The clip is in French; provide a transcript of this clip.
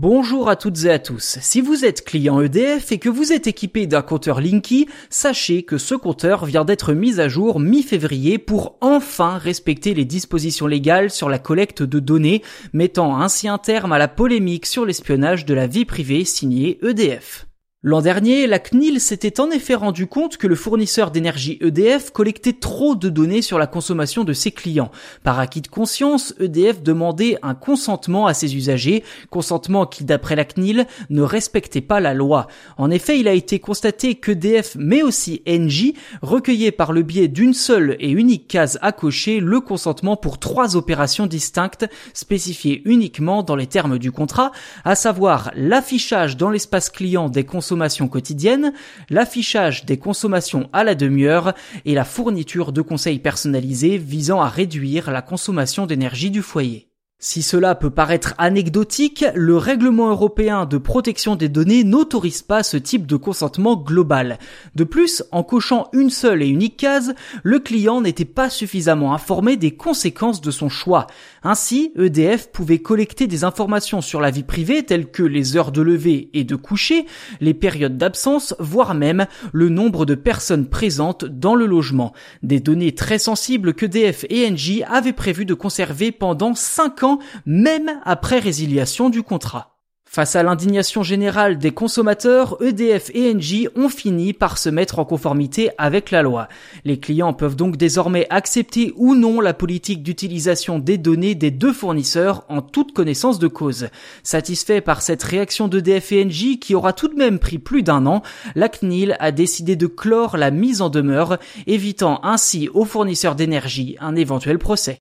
Bonjour à toutes et à tous. Si vous êtes client EDF et que vous êtes équipé d'un compteur Linky, sachez que ce compteur vient d'être mis à jour mi-février pour enfin respecter les dispositions légales sur la collecte de données, mettant ainsi un terme à la polémique sur l'espionnage de la vie privée signée EDF. L'an dernier, la CNIL s'était en effet rendu compte que le fournisseur d'énergie EDF collectait trop de données sur la consommation de ses clients. Par acquis de conscience, EDF demandait un consentement à ses usagers, consentement qui, d'après la CNIL, ne respectait pas la loi. En effet, il a été constaté qu'EDF, mais aussi Engie, recueillait par le biais d'une seule et unique case à cocher le consentement pour trois opérations distinctes, spécifiées uniquement dans les termes du contrat, à savoir l'affichage dans l'espace client des consommateurs quotidienne, l'affichage des consommations à la demi-heure et la fourniture de conseils personnalisés visant à réduire la consommation d'énergie du foyer. Si cela peut paraître anecdotique, le règlement européen de protection des données n'autorise pas ce type de consentement global. De plus, en cochant une seule et unique case, le client n'était pas suffisamment informé des conséquences de son choix. Ainsi, EDF pouvait collecter des informations sur la vie privée telles que les heures de lever et de coucher, les périodes d'absence, voire même le nombre de personnes présentes dans le logement. Des données très sensibles qu'EDF et Engie avaient prévu de conserver pendant 5 même après résiliation du contrat. Face à l'indignation générale des consommateurs, EDF et Engie ont fini par se mettre en conformité avec la loi. Les clients peuvent donc désormais accepter ou non la politique d'utilisation des données des deux fournisseurs en toute connaissance de cause. Satisfait par cette réaction d'EDF et Engie qui aura tout de même pris plus d'un an, la CNIL a décidé de clore la mise en demeure, évitant ainsi aux fournisseurs d'énergie un éventuel procès.